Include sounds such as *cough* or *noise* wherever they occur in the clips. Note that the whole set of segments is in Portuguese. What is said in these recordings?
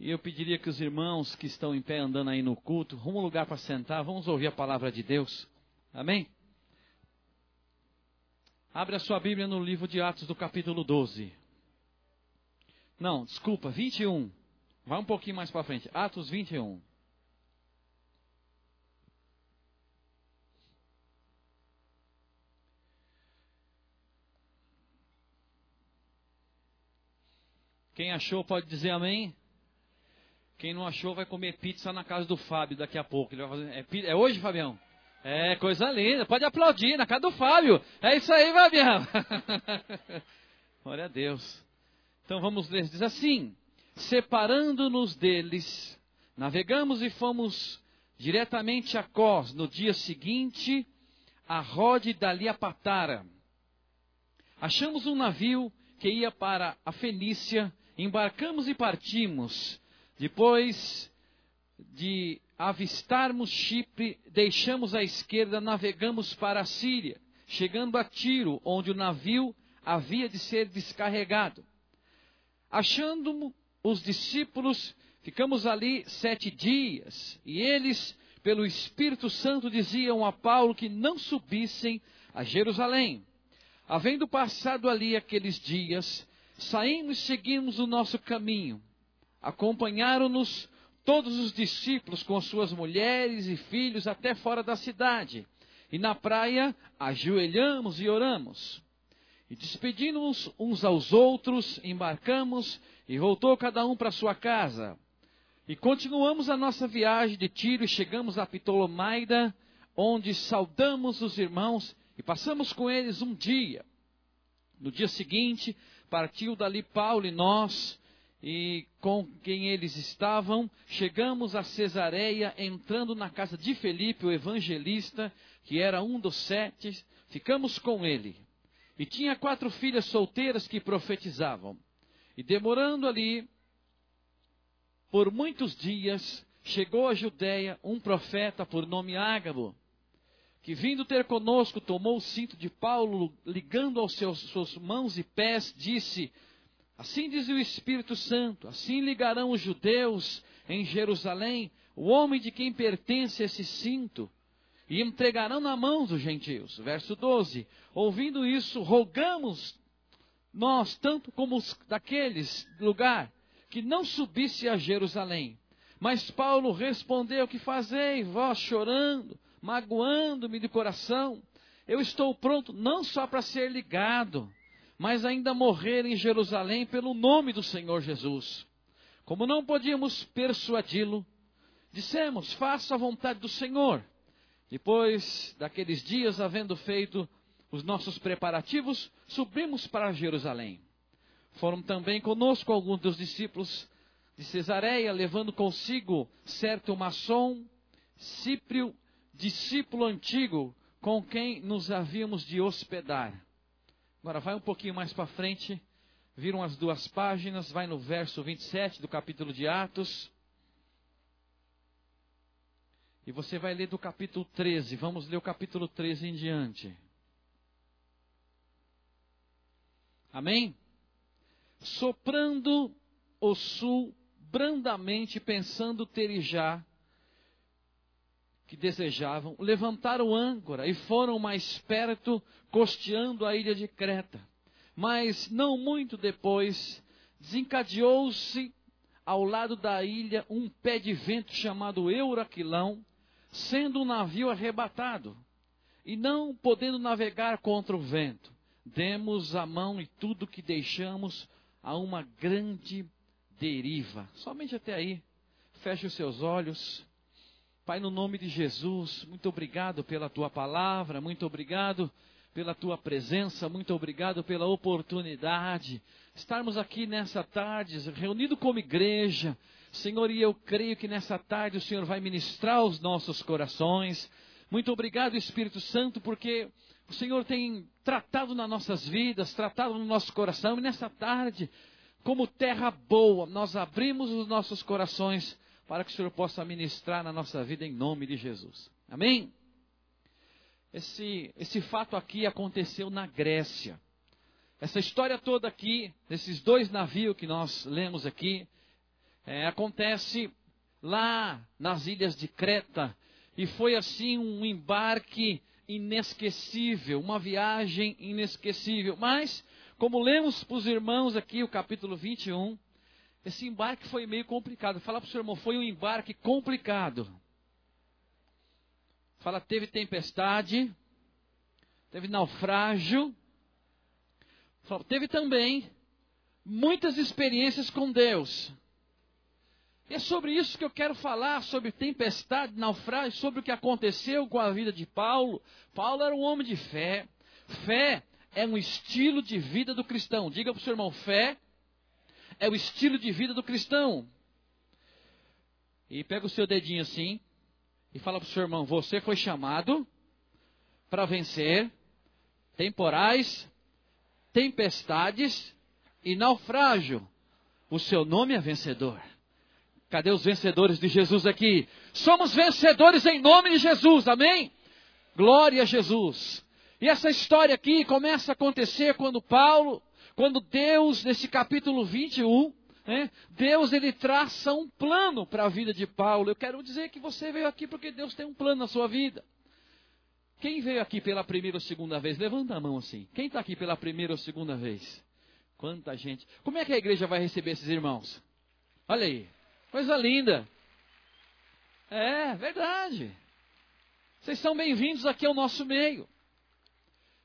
E eu pediria que os irmãos que estão em pé andando aí no culto, rumo um lugar para sentar, vamos ouvir a palavra de Deus. Amém? Abre a sua Bíblia no livro de Atos do capítulo 12. Não, desculpa, 21. Vai um pouquinho mais para frente. Atos 21. Quem achou pode dizer amém? Quem não achou vai comer pizza na casa do Fábio daqui a pouco. Ele vai fazer, é, é hoje, Fabião? É, coisa linda. Pode aplaudir na casa do Fábio. É isso aí, Fabião. *laughs* Glória a Deus. Então vamos ler. Diz assim: Separando-nos deles, navegamos e fomos diretamente a Cós. No dia seguinte, a Rode dali a Patara. Achamos um navio que ia para a Fenícia. Embarcamos e partimos depois de avistarmos Chipre, deixamos a esquerda, navegamos para a Síria, chegando a Tiro, onde o navio havia de ser descarregado. Achando os discípulos, ficamos ali sete dias, e eles, pelo Espírito Santo, diziam a Paulo que não subissem a Jerusalém. Havendo passado ali aqueles dias, saímos e seguimos o nosso caminho Acompanharam-nos todos os discípulos com suas mulheres e filhos até fora da cidade. E na praia ajoelhamos e oramos. E despedindo-nos uns aos outros, embarcamos e voltou cada um para sua casa. E continuamos a nossa viagem de Tiro e chegamos a Ptolomaida, onde saudamos os irmãos e passamos com eles um dia. No dia seguinte, partiu dali Paulo e nós, e com quem eles estavam, chegamos a Cesareia, entrando na casa de Felipe, o evangelista, que era um dos sete, ficamos com ele. E tinha quatro filhas solteiras que profetizavam. E demorando ali por muitos dias, chegou a Judéia um profeta por nome Ágabo, que vindo ter conosco, tomou o cinto de Paulo, ligando aos seus suas mãos e pés, disse: Assim diz o Espírito Santo: assim ligarão os judeus em Jerusalém o homem de quem pertence esse cinto, e entregarão na mão dos gentios. Verso 12: Ouvindo isso, rogamos nós, tanto como os daqueles lugar, que não subisse a Jerusalém. Mas Paulo respondeu: Que fazei, vós chorando, magoando-me de coração? Eu estou pronto não só para ser ligado, mas ainda morrer em Jerusalém pelo nome do Senhor Jesus. Como não podíamos persuadi-lo, dissemos: faça a vontade do Senhor. Depois daqueles dias, havendo feito os nossos preparativos, subimos para Jerusalém. Foram também conosco alguns dos discípulos de Cesareia, levando consigo certo maçom, Cíprio, discípulo antigo, com quem nos havíamos de hospedar. Agora vai um pouquinho mais para frente, viram as duas páginas, vai no verso 27 do capítulo de Atos. E você vai ler do capítulo 13. Vamos ler o capítulo 13 em diante. Amém? Soprando o sul brandamente, pensando ter já que desejavam, levantaram âncora e foram mais perto, costeando a ilha de Creta. Mas não muito depois, desencadeou-se ao lado da ilha um pé de vento chamado Euraquilão, sendo um navio arrebatado, e não podendo navegar contra o vento, demos a mão e tudo que deixamos a uma grande deriva. Somente até aí. Feche os seus olhos. Pai, no nome de Jesus, muito obrigado pela tua palavra, muito obrigado pela tua presença, muito obrigado pela oportunidade. Estarmos aqui nessa tarde, reunido como igreja. Senhor, e eu creio que nessa tarde o Senhor vai ministrar os nossos corações. Muito obrigado, Espírito Santo, porque o Senhor tem tratado nas nossas vidas, tratado no nosso coração, e nessa tarde, como terra boa, nós abrimos os nossos corações para que o Senhor possa ministrar na nossa vida em nome de Jesus. Amém? Esse, esse fato aqui aconteceu na Grécia. Essa história toda aqui, desses dois navios que nós lemos aqui, é, acontece lá nas ilhas de Creta. E foi assim um embarque inesquecível, uma viagem inesquecível. Mas, como lemos para os irmãos aqui o capítulo 21, esse embarque foi meio complicado. Fala para o seu irmão, foi um embarque complicado. Fala, teve tempestade, teve naufrágio, fala, teve também muitas experiências com Deus. E é sobre isso que eu quero falar, sobre tempestade, naufrágio, sobre o que aconteceu com a vida de Paulo. Paulo era um homem de fé. Fé é um estilo de vida do cristão. Diga para o seu irmão, fé é o estilo de vida do cristão. E pega o seu dedinho assim e fala para o seu irmão: Você foi chamado para vencer temporais, tempestades e naufrágio. O seu nome é vencedor. Cadê os vencedores de Jesus aqui? Somos vencedores em nome de Jesus, amém? Glória a Jesus. E essa história aqui começa a acontecer quando Paulo quando Deus, nesse capítulo 21, né, Deus ele traça um plano para a vida de Paulo. Eu quero dizer que você veio aqui porque Deus tem um plano na sua vida. Quem veio aqui pela primeira ou segunda vez? Levanta a mão assim. Quem está aqui pela primeira ou segunda vez? Quanta gente. Como é que a igreja vai receber esses irmãos? Olha aí. Coisa linda. É, verdade. Vocês são bem-vindos aqui ao nosso meio.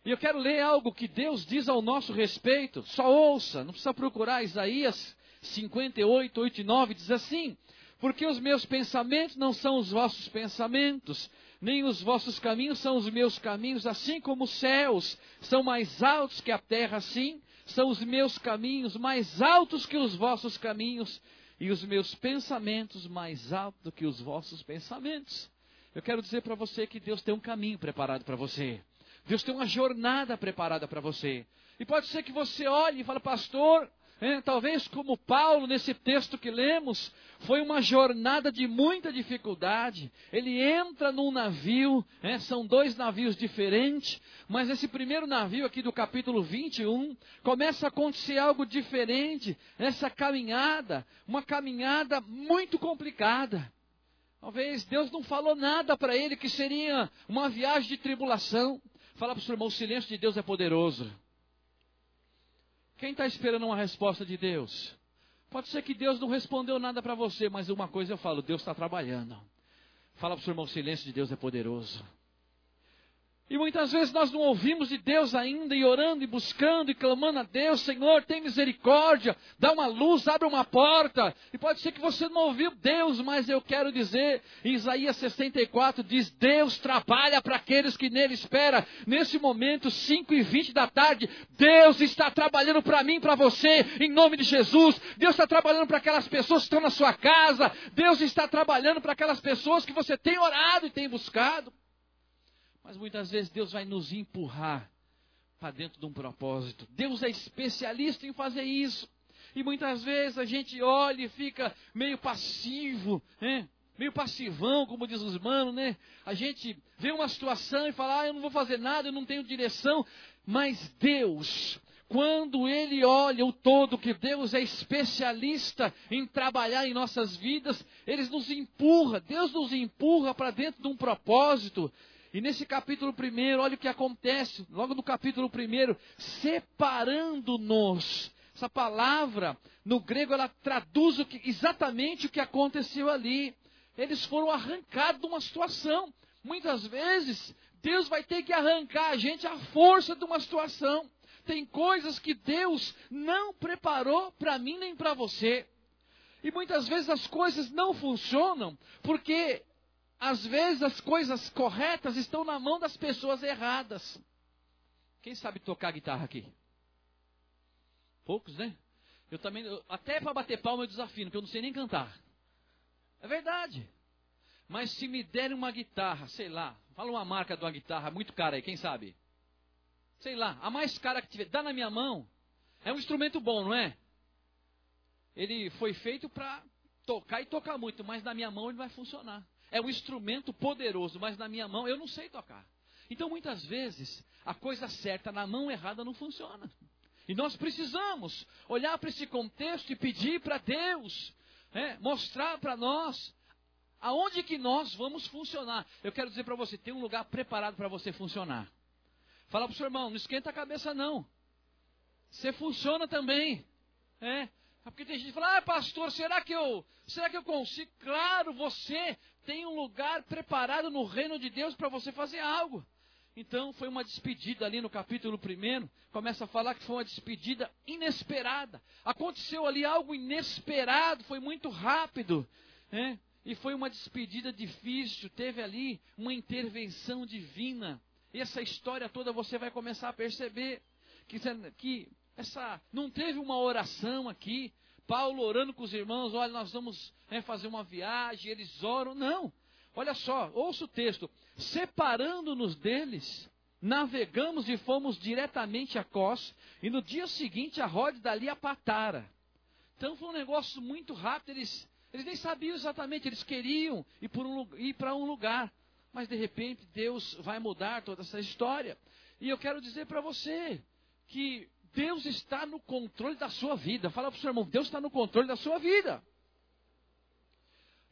E eu quero ler algo que Deus diz ao nosso respeito. Só ouça, não precisa procurar Isaías 58, 8 e 9, diz assim: Porque os meus pensamentos não são os vossos pensamentos, nem os vossos caminhos são os meus caminhos, assim como os céus são mais altos que a terra, assim são os meus caminhos mais altos que os vossos caminhos, e os meus pensamentos mais altos que os vossos pensamentos. Eu quero dizer para você que Deus tem um caminho preparado para você. Deus tem uma jornada preparada para você. E pode ser que você olhe e fale, pastor, é, talvez como Paulo, nesse texto que lemos, foi uma jornada de muita dificuldade. Ele entra num navio, é, são dois navios diferentes, mas esse primeiro navio aqui do capítulo 21, começa a acontecer algo diferente, essa caminhada, uma caminhada muito complicada. Talvez Deus não falou nada para ele que seria uma viagem de tribulação. Fala para o seu irmão, o silêncio de Deus é poderoso. Quem está esperando uma resposta de Deus? Pode ser que Deus não respondeu nada para você, mas uma coisa eu falo, Deus está trabalhando. Fala para o seu irmão, o silêncio de Deus é poderoso. E muitas vezes nós não ouvimos de Deus ainda, e orando, e buscando, e clamando a Deus, Senhor, tem misericórdia, dá uma luz, abre uma porta. E pode ser que você não ouviu Deus, mas eu quero dizer, Isaías 64 diz, Deus trabalha para aqueles que nele esperam. Nesse momento, 5 e 20 da tarde, Deus está trabalhando para mim, para você, em nome de Jesus. Deus está trabalhando para aquelas pessoas que estão na sua casa. Deus está trabalhando para aquelas pessoas que você tem orado e tem buscado. Mas muitas vezes Deus vai nos empurrar para dentro de um propósito. Deus é especialista em fazer isso. E muitas vezes a gente olha e fica meio passivo, né? meio passivão, como diz os manos, né? A gente vê uma situação e fala, ah, eu não vou fazer nada, eu não tenho direção. Mas Deus, quando Ele olha o todo, que Deus é especialista em trabalhar em nossas vidas, Ele nos empurra, Deus nos empurra para dentro de um propósito. E nesse capítulo primeiro, olha o que acontece, logo no capítulo primeiro, separando-nos. Essa palavra, no grego, ela traduz o que, exatamente o que aconteceu ali. Eles foram arrancados de uma situação. Muitas vezes, Deus vai ter que arrancar a gente à força de uma situação. Tem coisas que Deus não preparou para mim nem para você. E muitas vezes as coisas não funcionam porque às vezes as coisas corretas estão na mão das pessoas erradas. Quem sabe tocar guitarra aqui? Poucos, né? Eu também, eu, até para bater palma eu desafino, porque eu não sei nem cantar. É verdade. Mas se me derem uma guitarra, sei lá, fala uma marca de uma guitarra muito cara aí, quem sabe? Sei lá, a mais cara que tiver, dá na minha mão. É um instrumento bom, não é? Ele foi feito para tocar e tocar muito, mas na minha mão ele vai funcionar é um instrumento poderoso, mas na minha mão eu não sei tocar. Então muitas vezes a coisa certa na mão errada não funciona. E nós precisamos olhar para esse contexto e pedir para Deus é, mostrar para nós aonde que nós vamos funcionar. Eu quero dizer para você, tem um lugar preparado para você funcionar. Fala para o seu irmão, não esquenta a cabeça não. Você funciona também. É. Porque tem gente que fala, ah, pastor, será que eu, será que eu consigo? Claro, você tem um lugar preparado no reino de Deus para você fazer algo. Então foi uma despedida ali no capítulo 1, começa a falar que foi uma despedida inesperada. Aconteceu ali algo inesperado, foi muito rápido. Né? E foi uma despedida difícil, teve ali uma intervenção divina. Essa história toda você vai começar a perceber que, que essa não teve uma oração aqui. Paulo orando com os irmãos, olha, nós vamos né, fazer uma viagem, eles oram. Não. Olha só, ouça o texto. Separando-nos deles, navegamos e fomos diretamente a Cós, e no dia seguinte a Rode dali a Patara. Então foi um negócio muito rápido, eles, eles nem sabiam exatamente, eles queriam ir, um, para um lugar. Mas de repente Deus vai mudar toda essa história. E eu quero dizer para você que Deus está no controle da sua vida. Fala para o seu irmão, Deus está no controle da sua vida.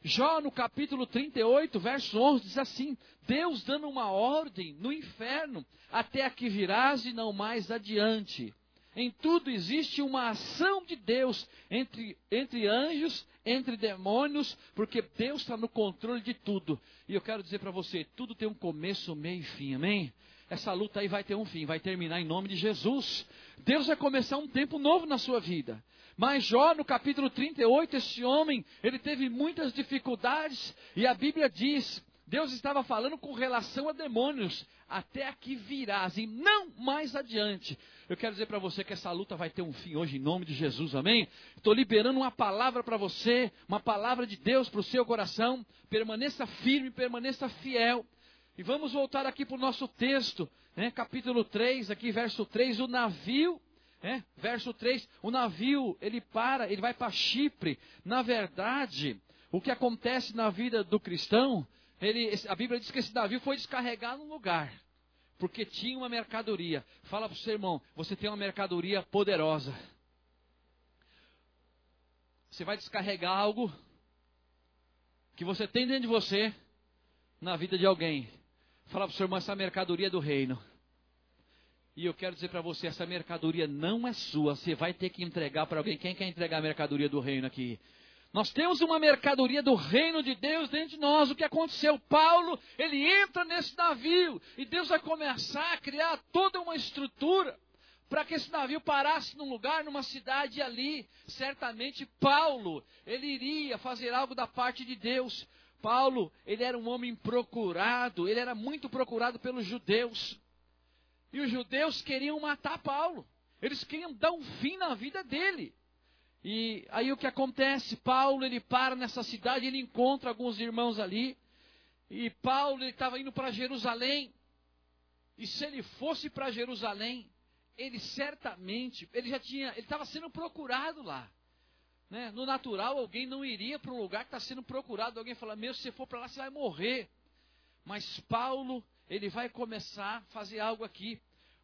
Jó, no capítulo 38, verso 11, diz assim: Deus dando uma ordem no inferno, até aqui virás e não mais adiante. Em tudo existe uma ação de Deus entre, entre anjos, entre demônios, porque Deus está no controle de tudo. E eu quero dizer para você: tudo tem um começo, meio e fim, amém? Essa luta aí vai ter um fim, vai terminar em nome de Jesus. Deus vai começar um tempo novo na sua vida. Mas Jó, no capítulo 38, esse homem, ele teve muitas dificuldades, e a Bíblia diz, Deus estava falando com relação a demônios, até aqui virás, e não mais adiante. Eu quero dizer para você que essa luta vai ter um fim hoje, em nome de Jesus, amém? Estou liberando uma palavra para você, uma palavra de Deus para o seu coração. Permaneça firme, permaneça fiel. E vamos voltar aqui para o nosso texto, né? capítulo 3, aqui, verso 3. O navio, né? verso 3, o navio, ele para, ele vai para Chipre. Na verdade, o que acontece na vida do cristão, ele, a Bíblia diz que esse navio foi descarregar num lugar, porque tinha uma mercadoria. Fala para o seu irmão, você tem uma mercadoria poderosa. Você vai descarregar algo que você tem dentro de você na vida de alguém. Fala para o seu irmão, essa mercadoria é do reino. E eu quero dizer para você, essa mercadoria não é sua. Você vai ter que entregar para alguém. Quem quer entregar a mercadoria do reino aqui? Nós temos uma mercadoria do reino de Deus dentro de nós. O que aconteceu? Paulo, ele entra nesse navio e Deus vai começar a criar toda uma estrutura para que esse navio parasse num lugar, numa cidade ali. Certamente Paulo, ele iria fazer algo da parte de Deus. Paulo, ele era um homem procurado, ele era muito procurado pelos judeus. E os judeus queriam matar Paulo. Eles queriam dar um fim na vida dele. E aí o que acontece? Paulo, ele para nessa cidade, ele encontra alguns irmãos ali. E Paulo, ele estava indo para Jerusalém. E se ele fosse para Jerusalém, ele certamente, ele já tinha, ele estava sendo procurado lá. Né? No natural, alguém não iria para um lugar que está sendo procurado. Alguém fala, meu, se você for para lá, você vai morrer. Mas Paulo, ele vai começar a fazer algo aqui.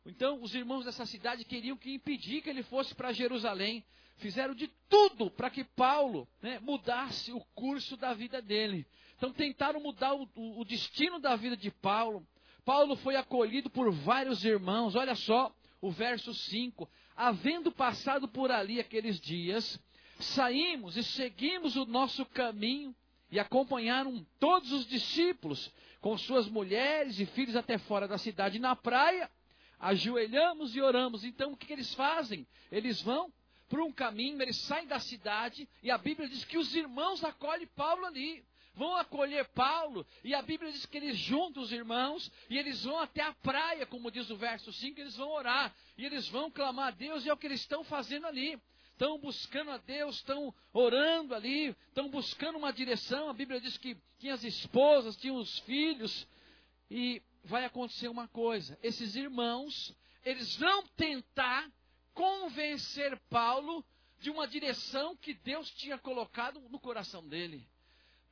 Então, os irmãos dessa cidade queriam que impedir que ele fosse para Jerusalém. Fizeram de tudo para que Paulo né, mudasse o curso da vida dele. Então, tentaram mudar o, o, o destino da vida de Paulo. Paulo foi acolhido por vários irmãos. Olha só o verso 5. Havendo passado por ali aqueles dias, saímos e seguimos o nosso caminho e acompanharam todos os discípulos com suas mulheres e filhos até fora da cidade na praia. Ajoelhamos e oramos. Então o que, eles fazem? Eles vão por um caminho, eles saem da cidade e a Bíblia diz que os irmãos acolhem Paulo ali. Vão acolher Paulo e a Bíblia diz que eles juntam os irmãos e eles vão até a praia, como diz o verso 5, eles vão orar e eles vão clamar a Deus e é o que eles estão fazendo ali estão buscando a Deus, estão orando ali, estão buscando uma direção. A Bíblia diz que tinha as esposas, tinha os filhos, e vai acontecer uma coisa: esses irmãos, eles vão tentar convencer Paulo de uma direção que Deus tinha colocado no coração dele.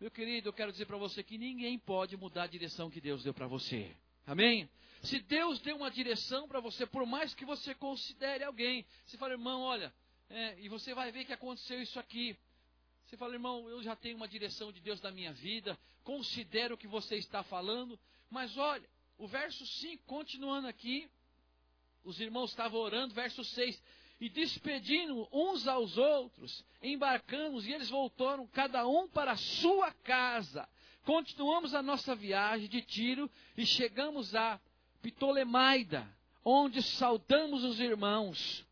Meu querido, eu quero dizer para você que ninguém pode mudar a direção que Deus deu para você. Amém? Se Deus deu uma direção para você, por mais que você considere alguém, se fala, irmão, olha, é, e você vai ver que aconteceu isso aqui. Você fala, irmão, eu já tenho uma direção de Deus na minha vida, considero o que você está falando, mas olha, o verso 5, continuando aqui, os irmãos estavam orando, verso 6, e despedindo uns aos outros, embarcamos e eles voltaram cada um para a sua casa. Continuamos a nossa viagem de Tiro e chegamos a Ptolemaida, onde saudamos os irmãos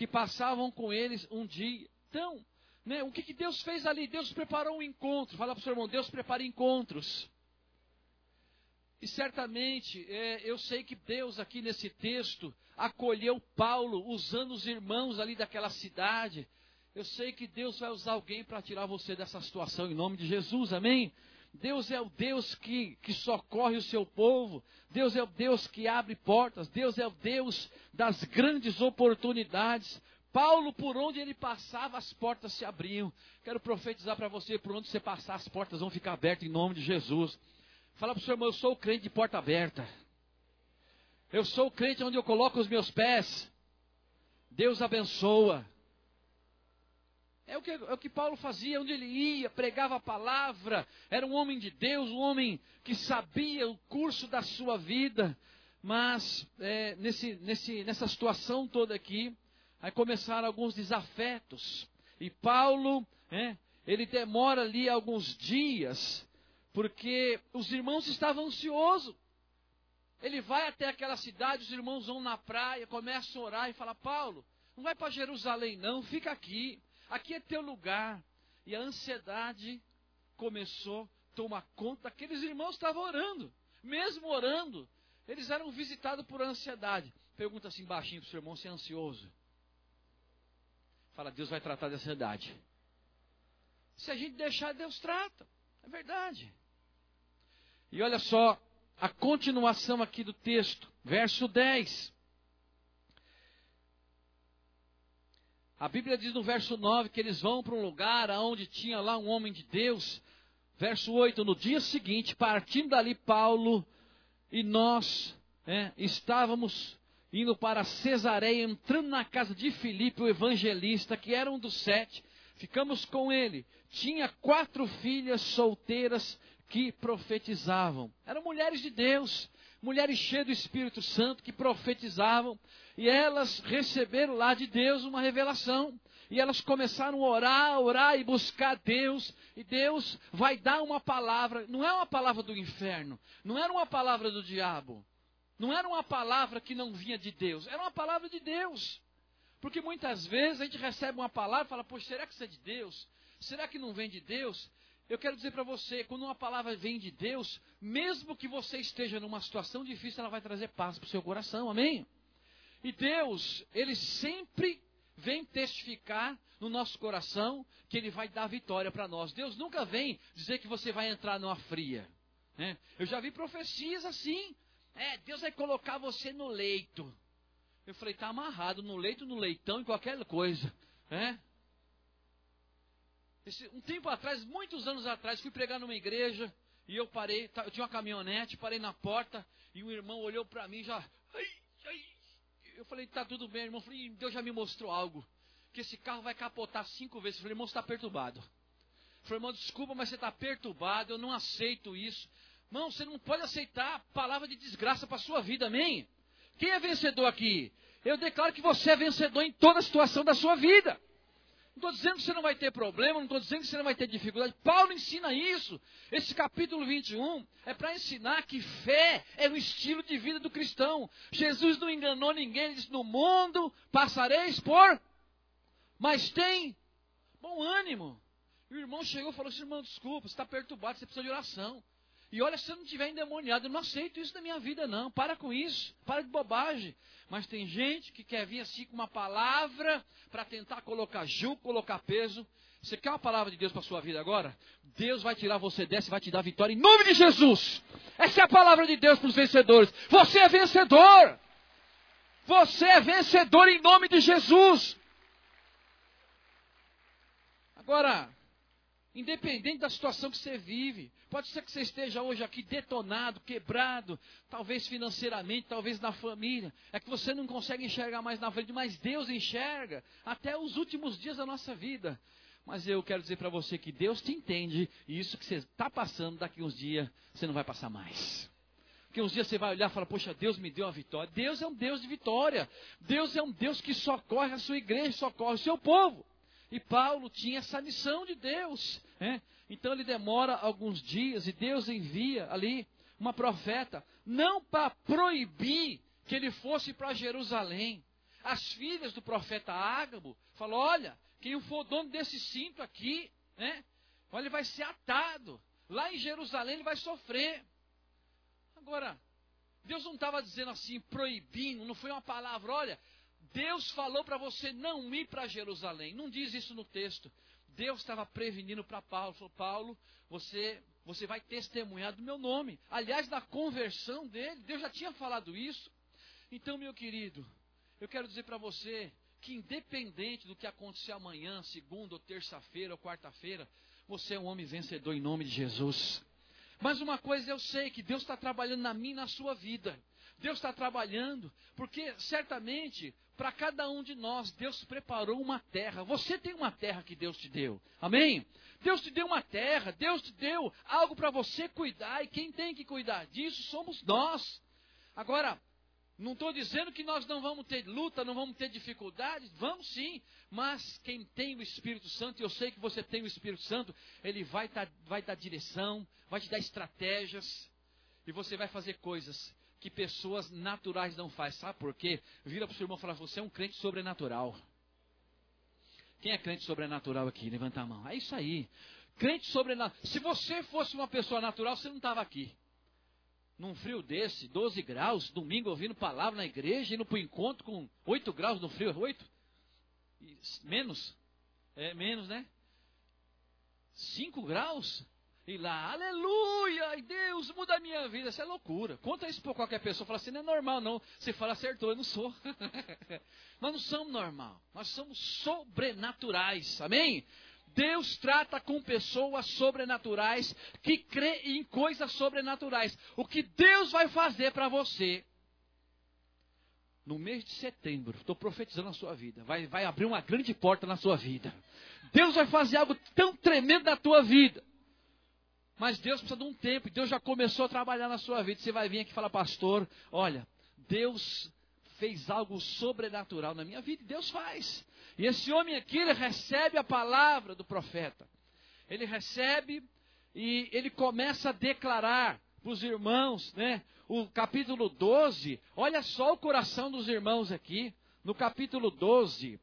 que passavam com eles um dia. Então, né, o que, que Deus fez ali? Deus preparou um encontro. Fala para o seu irmão, Deus prepara encontros. E certamente, é, eu sei que Deus aqui nesse texto acolheu Paulo usando os irmãos ali daquela cidade. Eu sei que Deus vai usar alguém para tirar você dessa situação em nome de Jesus, amém? Deus é o Deus que, que socorre o seu povo, Deus é o Deus que abre portas, Deus é o Deus das grandes oportunidades. Paulo, por onde ele passava, as portas se abriam. Quero profetizar para você, por onde você passar, as portas vão ficar abertas em nome de Jesus. Fala para o seu irmão, eu sou o crente de porta aberta. Eu sou o crente onde eu coloco os meus pés. Deus abençoa. É o, que, é o que Paulo fazia, onde ele ia, pregava a palavra, era um homem de Deus, um homem que sabia o curso da sua vida. Mas é, nesse, nesse, nessa situação toda aqui, aí começaram alguns desafetos. E Paulo, é, ele demora ali alguns dias porque os irmãos estavam ansiosos. Ele vai até aquela cidade, os irmãos vão na praia, começam a orar e fala: Paulo, não vai para Jerusalém, não, fica aqui. Aqui é teu lugar. E a ansiedade começou a tomar conta daqueles irmãos estavam orando. Mesmo orando, eles eram visitados por ansiedade. Pergunta assim baixinho para o seu irmão se é ansioso. Fala, Deus vai tratar da ansiedade. Se a gente deixar, Deus trata. É verdade. E olha só a continuação aqui do texto, verso 10. A Bíblia diz no verso 9 que eles vão para um lugar onde tinha lá um homem de Deus. Verso 8: No dia seguinte, partindo dali, Paulo e nós é, estávamos indo para Cesareia, entrando na casa de Filipe, o evangelista, que era um dos sete. Ficamos com ele. Tinha quatro filhas solteiras que profetizavam. Eram mulheres de Deus, mulheres cheias do Espírito Santo que profetizavam, e elas receberam lá de Deus uma revelação. E elas começaram a orar, a orar e buscar Deus, e Deus vai dar uma palavra, não é uma palavra do inferno, não era uma palavra do diabo, não era uma palavra que não vinha de Deus, era uma palavra de Deus. Porque muitas vezes a gente recebe uma palavra e fala, poxa, será que isso é de Deus? Será que não vem de Deus? Eu quero dizer para você, quando uma palavra vem de Deus, mesmo que você esteja numa situação difícil, ela vai trazer paz para o seu coração, amém? E Deus, Ele sempre vem testificar no nosso coração que Ele vai dar vitória para nós. Deus nunca vem dizer que você vai entrar numa fria. Né? Eu já vi profecias assim. É, Deus vai colocar você no leito. Eu falei, está amarrado no leito, no leitão, em qualquer coisa. Né? Esse, um tempo atrás, muitos anos atrás, fui pregar numa igreja e eu parei, tá, eu tinha uma caminhonete, parei na porta e um irmão olhou para mim já. Ai, ai. Eu falei, tá tudo bem, irmão. Eu falei, Deus já me mostrou algo. Que esse carro vai capotar cinco vezes. Eu falei, irmão, você está perturbado. Eu falei, irmão, desculpa, mas você está perturbado, eu não aceito isso. Irmão, você não pode aceitar palavra de desgraça para a sua vida, amém? Quem é vencedor aqui? Eu declaro que você é vencedor em toda situação da sua vida. Estou dizendo que você não vai ter problema, não estou dizendo que você não vai ter dificuldade. Paulo ensina isso. Esse capítulo 21 é para ensinar que fé é o estilo de vida do cristão. Jesus não enganou ninguém, ele disse: No mundo passareis por, mas tem bom ânimo. E o irmão chegou e falou assim: Irmão, desculpa, você está perturbado, você precisa de oração. E olha, se você não estiver endemoniado, eu não aceito isso na minha vida, não. Para com isso, para de bobagem. Mas tem gente que quer vir assim com uma palavra para tentar colocar jugo, colocar peso. Você quer uma palavra de Deus para a sua vida agora? Deus vai tirar você dessa e vai te dar vitória em nome de Jesus. Essa é a palavra de Deus para os vencedores. Você é vencedor. Você é vencedor em nome de Jesus. Agora, Independente da situação que você vive, pode ser que você esteja hoje aqui detonado, quebrado, talvez financeiramente, talvez na família. É que você não consegue enxergar mais na frente, mas Deus enxerga até os últimos dias da nossa vida. Mas eu quero dizer para você que Deus te entende e isso que você está passando, daqui uns dias você não vai passar mais. Porque uns dias você vai olhar e falar, poxa, Deus me deu a vitória. Deus é um Deus de vitória. Deus é um Deus que socorre a sua igreja, socorre o seu povo. E Paulo tinha essa missão de Deus. Né? Então ele demora alguns dias e Deus envia ali uma profeta, não para proibir que ele fosse para Jerusalém. As filhas do profeta Ágabo falou: olha, quem for dono desse cinto aqui, né? Ele vai ser atado. Lá em Jerusalém ele vai sofrer. Agora, Deus não estava dizendo assim, proibindo, não foi uma palavra, olha, Deus falou para você não ir para Jerusalém. Não diz isso no texto. Deus estava prevenindo para Paulo. Falou, Paulo, você, você vai testemunhar do meu nome. Aliás, na conversão dele, Deus já tinha falado isso. Então, meu querido, eu quero dizer para você que independente do que acontecer amanhã, segunda ou terça-feira ou quarta-feira, você é um homem vencedor em nome de Jesus. Mas uma coisa eu sei, que Deus está trabalhando na minha e na sua vida. Deus está trabalhando, porque certamente para cada um de nós Deus preparou uma terra. Você tem uma terra que Deus te deu. Amém? Deus te deu uma terra, Deus te deu algo para você cuidar, e quem tem que cuidar disso somos nós. Agora, não estou dizendo que nós não vamos ter luta, não vamos ter dificuldades, vamos sim, mas quem tem o Espírito Santo, e eu sei que você tem o Espírito Santo, ele vai, tá, vai dar direção, vai te dar estratégias, e você vai fazer coisas que pessoas naturais não fazem. Sabe por quê? Vira para o seu irmão e fala: Você é um crente sobrenatural. Quem é crente sobrenatural aqui? Levanta a mão. É isso aí. Crente sobrenatural. Se você fosse uma pessoa natural, você não estava aqui. Num frio desse, 12 graus, domingo ouvindo palavra na igreja, indo para o encontro com 8 graus no frio. 8? Menos? É menos, né? 5 graus? E lá, aleluia, e Deus muda a minha vida. Isso é loucura. Conta isso para qualquer pessoa. Fala assim, não é normal, não. Você fala, acertou, eu não sou. *laughs* nós não somos normal. Nós somos sobrenaturais. Amém? Deus trata com pessoas sobrenaturais que creem em coisas sobrenaturais. O que Deus vai fazer para você no mês de setembro, estou profetizando a sua vida, vai, vai abrir uma grande porta na sua vida. Deus vai fazer algo tão tremendo na tua vida. Mas Deus precisa de um tempo, e Deus já começou a trabalhar na sua vida. Você vai vir aqui e falar, pastor, olha, Deus fez algo sobrenatural na minha vida, e Deus faz. E esse homem aqui, ele recebe a palavra do profeta. Ele recebe e ele começa a declarar para os irmãos, né? O capítulo 12, olha só o coração dos irmãos aqui, no capítulo 12.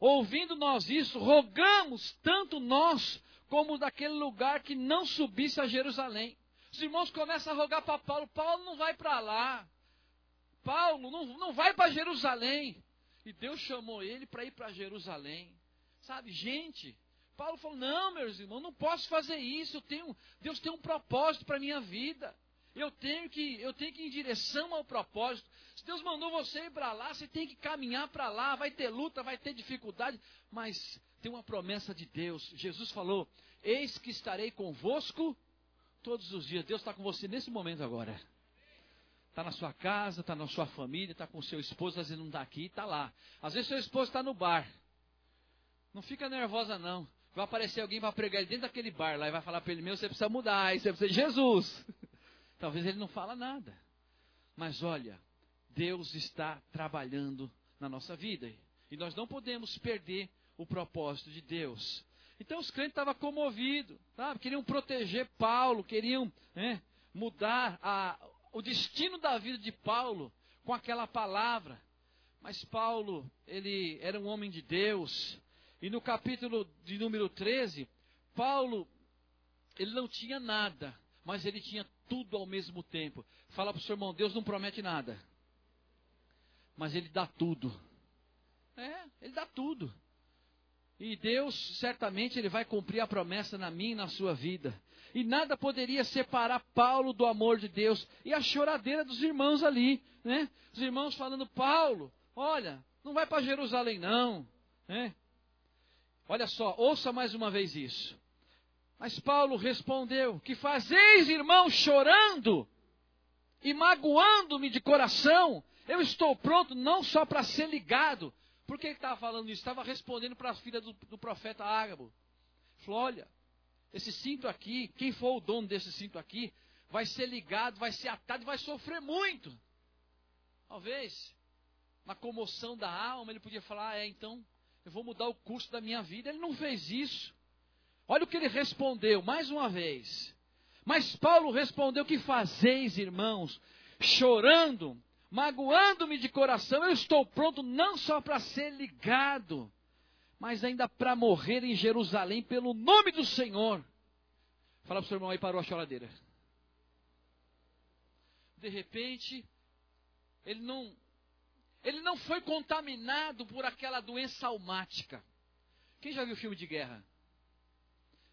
Ouvindo nós isso, rogamos tanto nós como daquele lugar que não subisse a Jerusalém. Os irmãos começam a rogar para Paulo: Paulo não vai para lá. Paulo não, não vai para Jerusalém. E Deus chamou ele para ir para Jerusalém. Sabe, gente, Paulo falou: Não, meus irmãos, não posso fazer isso. Tenho, Deus tem um propósito para a minha vida. Eu tenho que, eu tenho que ir em direção ao propósito. Se Deus mandou você ir para lá, você tem que caminhar para lá. Vai ter luta, vai ter dificuldade, mas tem uma promessa de Deus. Jesus falou: Eis que estarei convosco todos os dias. Deus está com você nesse momento agora. Está na sua casa, está na sua família, está com seu esposo, às vezes não está aqui, está lá. Às vezes seu esposo está no bar. Não fica nervosa não. Vai aparecer alguém para pregar ele dentro daquele bar lá e vai falar para ele, meu, você precisa mudar, aí você precisa Jesus. *laughs* Talvez ele não fala nada. Mas olha, Deus está trabalhando na nossa vida. E nós não podemos perder o propósito de Deus. Então os crentes estavam comovidos, queriam proteger Paulo, queriam né, mudar a, o destino da vida de Paulo com aquela palavra. Mas Paulo, ele era um homem de Deus. E no capítulo de número 13, Paulo, ele não tinha nada, mas ele tinha tudo ao mesmo tempo. Fala para o seu irmão, Deus não promete nada. Mas ele dá tudo. É, ele dá tudo. E Deus, certamente, Ele vai cumprir a promessa na minha e na sua vida. E nada poderia separar Paulo do amor de Deus. E a choradeira dos irmãos ali, né? Os irmãos falando, Paulo, olha, não vai para Jerusalém não, né? Olha só, ouça mais uma vez isso. Mas Paulo respondeu: Que fazeis, irmãos, chorando e magoando-me de coração? Eu estou pronto não só para ser ligado, Por que ele estava falando isso? Estava respondendo para a filha do, do profeta Ágabo. Falou: olha, esse cinto aqui, quem for o dono desse cinto aqui, vai ser ligado, vai ser atado e vai sofrer muito. Talvez, na comoção da alma, ele podia falar: ah, é, então eu vou mudar o curso da minha vida. Ele não fez isso. Olha o que ele respondeu, mais uma vez. Mas Paulo respondeu: Que fazeis, irmãos? Chorando, magoando-me de coração, eu estou pronto não só para ser ligado, mas ainda para morrer em Jerusalém pelo nome do Senhor. Fala para o seu irmão aí, parou a choradeira. De repente, ele não, ele não foi contaminado por aquela doença almática. Quem já viu filme de guerra?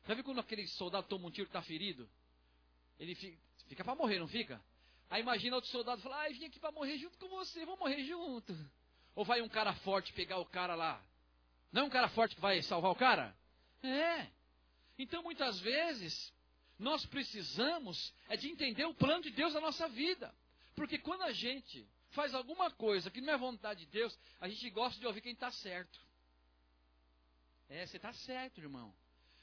Já viu quando aquele soldado toma um tiro e está ferido? Ele fica, fica para morrer, não fica? Aí imagina outro soldado falar, ah, vim aqui para morrer junto com você, vou morrer junto. Ou vai um cara forte pegar o cara lá. Não é um cara forte que vai salvar o cara? É. Então muitas vezes nós precisamos é de entender o plano de Deus na nossa vida. Porque quando a gente faz alguma coisa que não é vontade de Deus, a gente gosta de ouvir quem está certo. É, você está certo, irmão.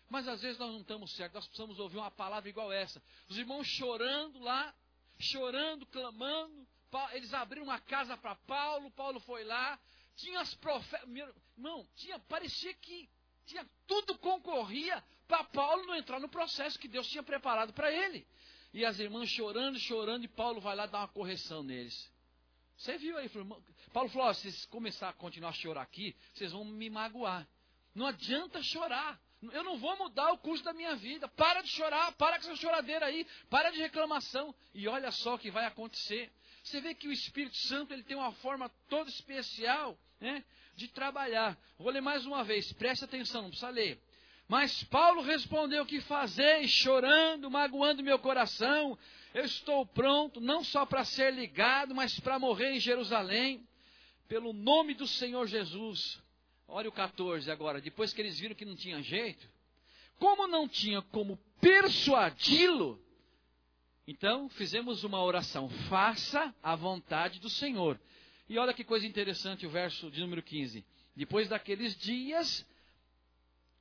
Mas às vezes nós não estamos certos, nós precisamos ouvir uma palavra igual essa. Os irmãos chorando lá, chorando, clamando. Eles abriram uma casa para Paulo, Paulo foi lá. Tinha as profetas. Irmão, tinha, parecia que tinha tudo concorria para Paulo não entrar no processo que Deus tinha preparado para ele. E as irmãs chorando, chorando, e Paulo vai lá dar uma correção neles. Você viu aí? Paulo falou: se vocês começarem a continuar a chorar aqui, vocês vão me magoar. Não adianta chorar. Eu não vou mudar o curso da minha vida. Para de chorar, para com essa choradeira aí, para de reclamação. E olha só o que vai acontecer. Você vê que o Espírito Santo ele tem uma forma toda especial né, de trabalhar. Vou ler mais uma vez, preste atenção, não precisa ler. Mas Paulo respondeu: Que fazeis, chorando, magoando meu coração? Eu estou pronto, não só para ser ligado, mas para morrer em Jerusalém, pelo nome do Senhor Jesus. Olha o 14 agora. Depois que eles viram que não tinha jeito, como não tinha como persuadi-lo, então fizemos uma oração: faça a vontade do Senhor. E olha que coisa interessante o verso de número 15. Depois daqueles dias,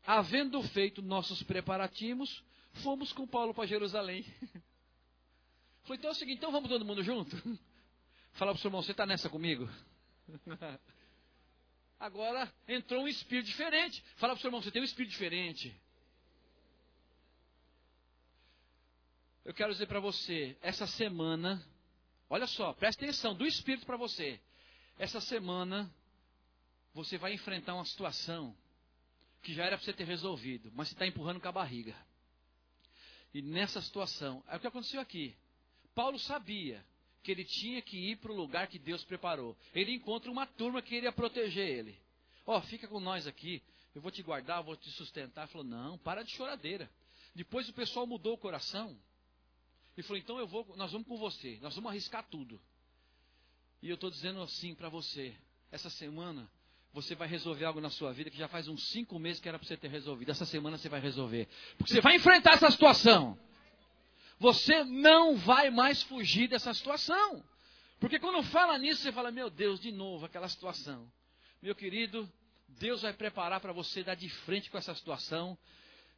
havendo feito nossos preparativos, fomos com Paulo para Jerusalém. *laughs* Foi então é o seguinte: então vamos todo mundo junto? *laughs* Fala para o seu irmão: você está nessa comigo? *laughs* Agora entrou um espírito diferente. Fala para o seu irmão, você tem um espírito diferente. Eu quero dizer para você, essa semana, olha só, presta atenção, do espírito para você. Essa semana, você vai enfrentar uma situação que já era para você ter resolvido, mas você está empurrando com a barriga. E nessa situação, é o que aconteceu aqui. Paulo sabia que ele tinha que ir para o lugar que Deus preparou. Ele encontra uma turma que queria proteger ele. Ó, oh, fica com nós aqui, eu vou te guardar, vou te sustentar. Ele falou, não, para de choradeira. Depois o pessoal mudou o coração. E falou, então eu vou, nós vamos com você, nós vamos arriscar tudo. E eu estou dizendo assim para você, essa semana você vai resolver algo na sua vida que já faz uns cinco meses que era para você ter resolvido. Essa semana você vai resolver. Porque você vai enfrentar essa situação você não vai mais fugir dessa situação. Porque quando fala nisso, você fala, meu Deus, de novo aquela situação. Meu querido, Deus vai preparar para você dar de frente com essa situação.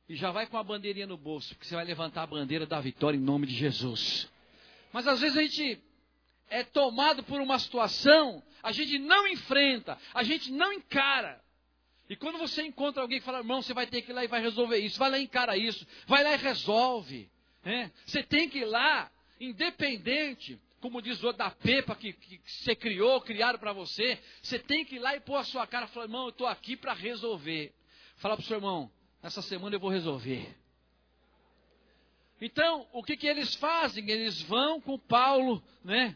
E já vai com a bandeirinha no bolso, porque você vai levantar a bandeira da vitória em nome de Jesus. Mas às vezes a gente é tomado por uma situação, a gente não enfrenta, a gente não encara. E quando você encontra alguém que fala, irmão, você vai ter que ir lá e vai resolver isso, vai lá e encara isso, vai lá e resolve. É, você tem que ir lá, independente, como diz o da Pepa que, que você criou, criaram para você. Você tem que ir lá e pôr a sua cara e falar, irmão, eu estou aqui para resolver. Fala para o seu irmão, nessa semana eu vou resolver. Então, o que, que eles fazem? Eles vão com Paulo, né?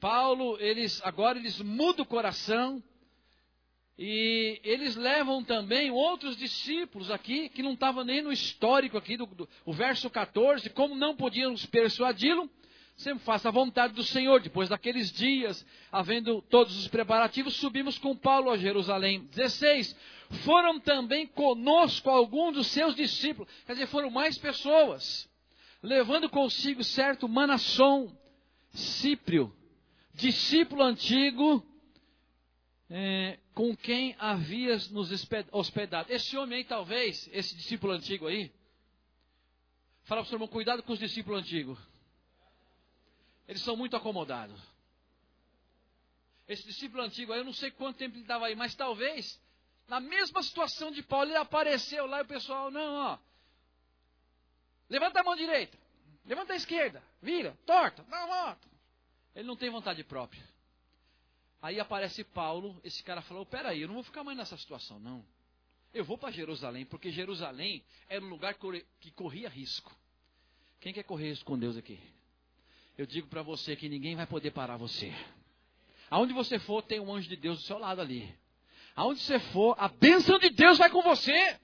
Paulo, eles agora eles mudam o coração, e eles levam também outros discípulos aqui, que não estavam nem no histórico aqui, do, do o verso 14, como não podíamos persuadi-lo, sempre faça a vontade do Senhor. Depois daqueles dias, havendo todos os preparativos, subimos com Paulo a Jerusalém. 16. Foram também conosco alguns dos seus discípulos, quer dizer, foram mais pessoas, levando consigo certo Manasson, Cíprio, discípulo antigo, é, com quem havias nos hospedado. Esse homem aí, talvez, esse discípulo antigo aí, fala para o seu irmão, cuidado com os discípulos antigos. Eles são muito acomodados. Esse discípulo antigo aí, eu não sei quanto tempo ele estava aí, mas talvez, na mesma situação de Paulo, ele apareceu lá e o pessoal, não, ó, levanta a mão direita, levanta a esquerda, vira, torta, dá uma volta. Ele não tem vontade própria. Aí aparece Paulo, esse cara falou: peraí, eu não vou ficar mais nessa situação, não. Eu vou para Jerusalém, porque Jerusalém era um lugar que corria risco. Quem quer correr risco com Deus aqui? Eu digo para você que ninguém vai poder parar você. Aonde você for, tem um anjo de Deus do seu lado ali. Aonde você for, a bênção de Deus vai com você.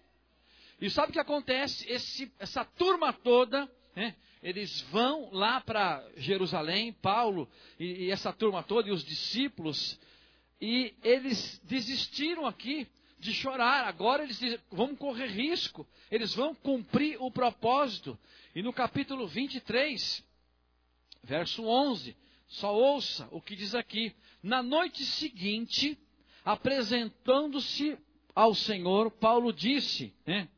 E sabe o que acontece? Esse, essa turma toda, né, eles vão lá para Jerusalém, Paulo e, e essa turma toda, e os discípulos, e eles desistiram aqui de chorar. Agora eles dizem, vão correr risco, eles vão cumprir o propósito. E no capítulo 23, verso 11, só ouça o que diz aqui. Na noite seguinte, apresentando-se ao Senhor, Paulo disse, né?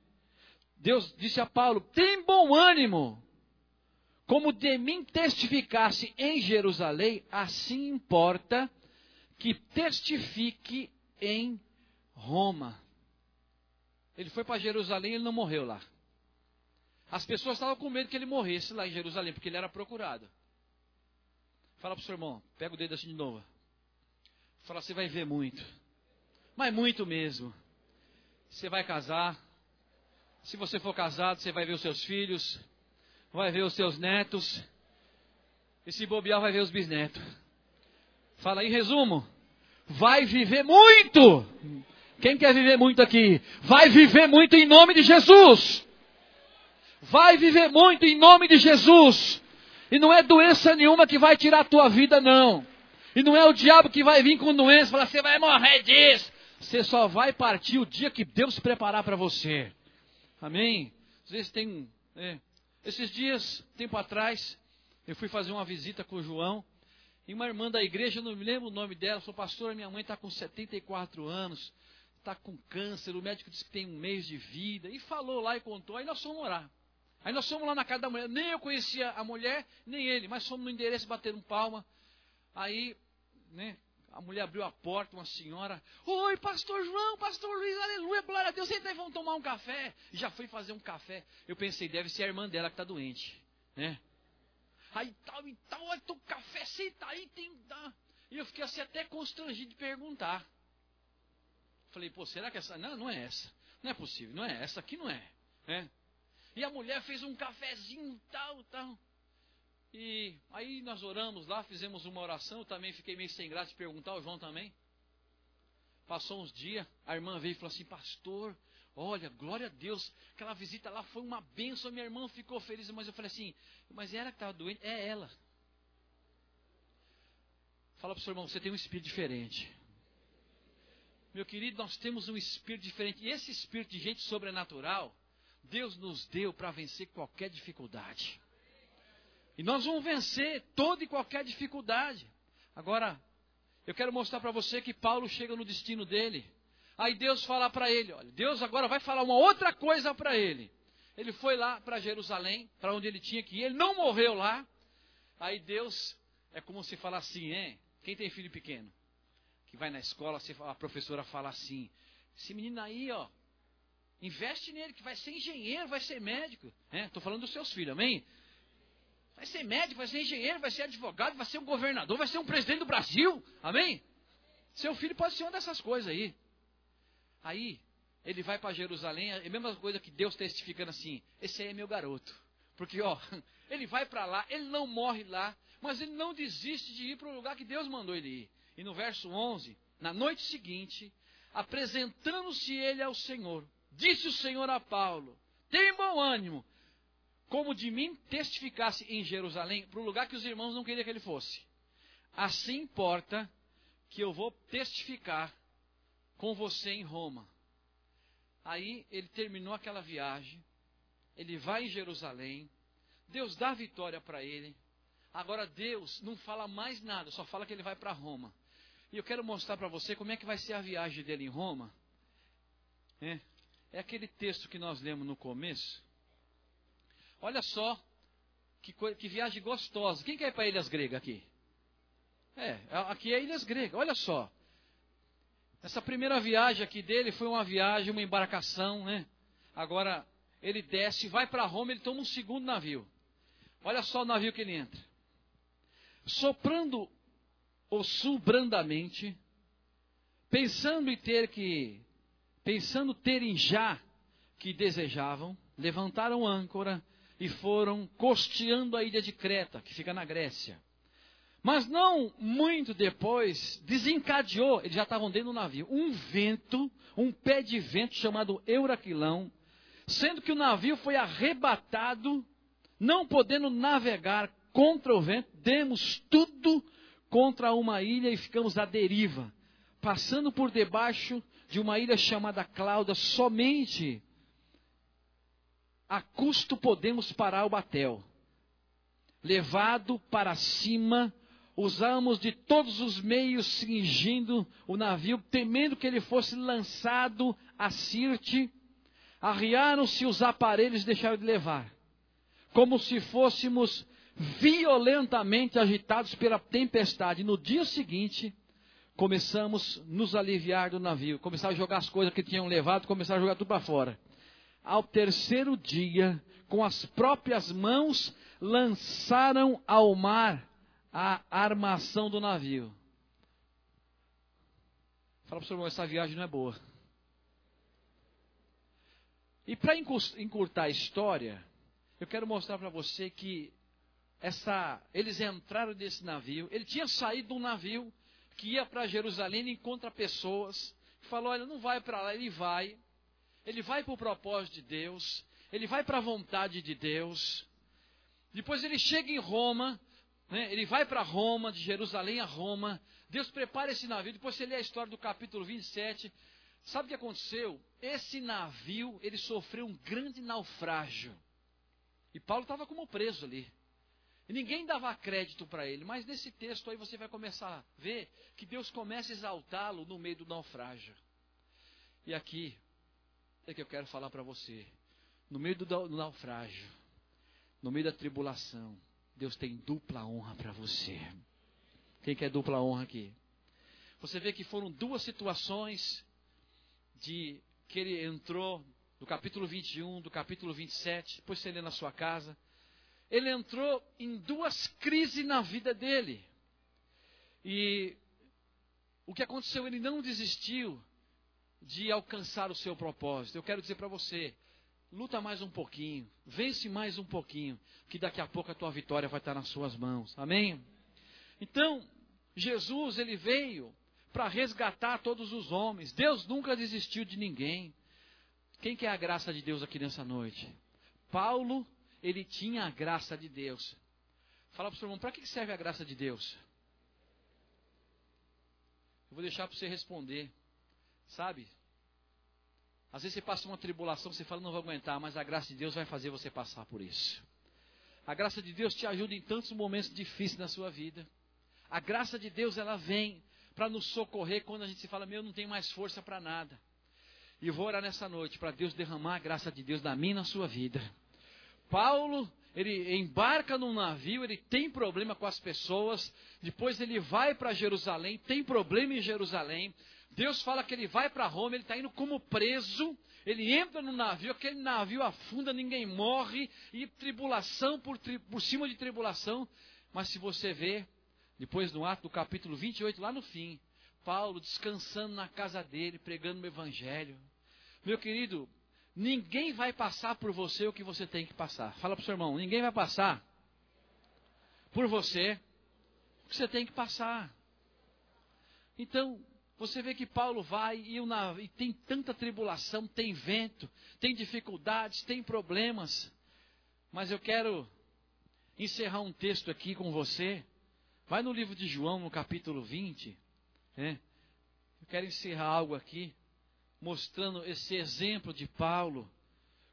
Deus disse a Paulo: tem bom ânimo, como de mim testificasse em Jerusalém, assim importa que testifique em Roma. Ele foi para Jerusalém e ele não morreu lá. As pessoas estavam com medo que ele morresse lá em Jerusalém, porque ele era procurado. Fala para o seu irmão, pega o dedo assim de novo. Fala, você vai ver muito. Mas muito mesmo. Você vai casar. Se você for casado, você vai ver os seus filhos vai ver os seus netos, e se bobear, vai ver os bisnetos. Fala em resumo, vai viver muito. Quem quer viver muito aqui? Vai viver muito em nome de Jesus. Vai viver muito em nome de Jesus. E não é doença nenhuma que vai tirar a tua vida, não. E não é o diabo que vai vir com doença e falar, você vai morrer disso. Você só vai partir o dia que Deus preparar para você. Amém? Às vezes tem. É, esses dias, tempo atrás, eu fui fazer uma visita com o João. E uma irmã da igreja, não me lembro o nome dela, falou, pastora, minha mãe está com 74 anos, está com câncer, o médico disse que tem um mês de vida. E falou lá e contou, aí nós fomos orar. Aí nós fomos lá na casa da mulher, nem eu conhecia a mulher, nem ele, mas fomos no endereço bater um palma. Aí, né, a mulher abriu a porta, uma senhora. Oi, pastor João, pastor Luiz, aleluia, glória a Deus. Aí, vamos tomar um café. E já fui fazer um café. Eu pensei, deve ser a irmã dela que está doente. Né? Aí tal e tal, olha, tô café, senta aí, tem. E eu fiquei assim até constrangido de perguntar. Falei, pô, será que essa. Não, não é essa. Não é possível, não é essa aqui, não é. Né? E a mulher fez um cafezinho, tal, tal. E aí nós oramos lá, fizemos uma oração, eu também fiquei meio sem graça de perguntar, o João também. Passou uns dias, a irmã veio e falou assim, pastor, olha, glória a Deus, aquela visita lá foi uma benção, minha irmã ficou feliz, mas eu falei assim, mas ela que estava doente? É ela. Fala para o seu irmão, você tem um espírito diferente. Meu querido, nós temos um espírito diferente. E esse espírito de gente sobrenatural, Deus nos deu para vencer qualquer dificuldade. E nós vamos vencer toda e qualquer dificuldade. Agora, eu quero mostrar para você que Paulo chega no destino dele. Aí Deus fala para ele, olha, Deus agora vai falar uma outra coisa para ele. Ele foi lá para Jerusalém, para onde ele tinha que ir, ele não morreu lá. Aí Deus, é como se falar assim, hein? Quem tem filho pequeno? Que vai na escola, a professora fala assim, esse menino aí, ó, investe nele, que vai ser engenheiro, vai ser médico. Estou falando dos seus filhos, amém? Vai ser médico, vai ser engenheiro, vai ser advogado, vai ser um governador, vai ser um presidente do Brasil. Amém? Seu filho pode ser uma dessas coisas aí. Aí, ele vai para Jerusalém, é a mesma coisa que Deus testificando assim: esse aí é meu garoto. Porque, ó, *laughs* ele vai para lá, ele não morre lá, mas ele não desiste de ir para o lugar que Deus mandou ele ir. E no verso 11, na noite seguinte, apresentando-se ele ao Senhor, disse o Senhor a Paulo: Tem bom ânimo, como de mim testificasse em Jerusalém, para o lugar que os irmãos não queriam que ele fosse. Assim importa que eu vou testificar com você em Roma. Aí ele terminou aquela viagem, ele vai em Jerusalém, Deus dá vitória para ele. Agora Deus não fala mais nada, só fala que ele vai para Roma. E eu quero mostrar para você como é que vai ser a viagem dele em Roma. É, é aquele texto que nós lemos no começo. Olha só que, que viagem gostosa. Quem quer ir para Ilhas Gregas aqui? É, aqui é Ilhas Gregas. Olha só. Essa primeira viagem aqui dele foi uma viagem, uma embarcação, né? Agora ele desce, vai para Roma, ele toma um segundo navio. Olha só o navio que ele entra. Soprando o sul brandamente, pensando em ter que, pensando terem já que desejavam, levantaram âncora e foram costeando a ilha de Creta, que fica na Grécia. Mas não muito depois, desencadeou, eles já estavam dentro do navio, um vento, um pé de vento chamado Euraquilão, sendo que o navio foi arrebatado, não podendo navegar contra o vento, demos tudo contra uma ilha e ficamos à deriva, passando por debaixo de uma ilha chamada Cláudia, somente a custo podemos parar o batel. Levado para cima usamos de todos os meios cingindo o navio, temendo que ele fosse lançado a Sirte. Arriaram-se os aparelhos e deixaram de levar, como se fôssemos violentamente agitados pela tempestade. No dia seguinte, começamos a nos aliviar do navio, começaram a jogar as coisas que tinham levado, começaram a jogar tudo para fora. Ao terceiro dia, com as próprias mãos, lançaram ao mar a armação do navio. Fala para o seu irmão, essa viagem não é boa. E para encurtar a história, eu quero mostrar para você que essa, eles entraram nesse navio. Ele tinha saído de um navio que ia para Jerusalém e encontra pessoas. Falou: Olha, não vai para lá. Ele vai. Ele vai para o propósito de Deus. Ele vai para a vontade de Deus. Depois ele chega em Roma. Né? Ele vai para Roma, de Jerusalém a Roma. Deus prepara esse navio. Depois você lê a história do capítulo 27. Sabe o que aconteceu? Esse navio, ele sofreu um grande naufrágio. E Paulo estava como preso ali. E ninguém dava crédito para ele. Mas nesse texto aí você vai começar a ver que Deus começa a exaltá-lo no meio do naufrágio. E aqui é que eu quero falar para você. No meio do naufrágio, no meio da tribulação, Deus tem dupla honra para você. Quem quer dupla honra aqui? Você vê que foram duas situações de que ele entrou do capítulo 21, do capítulo 27, depois você lê na sua casa. Ele entrou em duas crises na vida dele. E o que aconteceu? Ele não desistiu de alcançar o seu propósito. Eu quero dizer para você, luta mais um pouquinho, vence mais um pouquinho, que daqui a pouco a tua vitória vai estar nas suas mãos. Amém? Então, Jesus, ele veio para resgatar todos os homens. Deus nunca desistiu de ninguém. Quem quer a graça de Deus aqui nessa noite? Paulo, ele tinha a graça de Deus. Fala para o seu irmão, para que serve a graça de Deus? Eu vou deixar para você responder. Sabe? Às vezes você passa uma tribulação, você fala, não vou aguentar, mas a graça de Deus vai fazer você passar por isso. A graça de Deus te ajuda em tantos momentos difíceis na sua vida. A graça de Deus, ela vem para nos socorrer quando a gente se fala, meu, não tem mais força para nada. E vou orar nessa noite para Deus derramar a graça de Deus na minha e na sua vida. Paulo, ele embarca num navio, ele tem problema com as pessoas, depois ele vai para Jerusalém, tem problema em Jerusalém, Deus fala que ele vai para Roma, ele está indo como preso, ele entra no navio, aquele navio afunda, ninguém morre, e tribulação por, tri, por cima de tribulação. Mas se você vê, depois no ato do capítulo 28, lá no fim, Paulo descansando na casa dele, pregando o evangelho. Meu querido, ninguém vai passar por você o que você tem que passar. Fala para o seu irmão, ninguém vai passar por você o que você tem que passar. Então, você vê que Paulo vai e, e tem tanta tribulação, tem vento, tem dificuldades, tem problemas. Mas eu quero encerrar um texto aqui com você. Vai no livro de João, no capítulo 20. Né? Eu quero encerrar algo aqui, mostrando esse exemplo de Paulo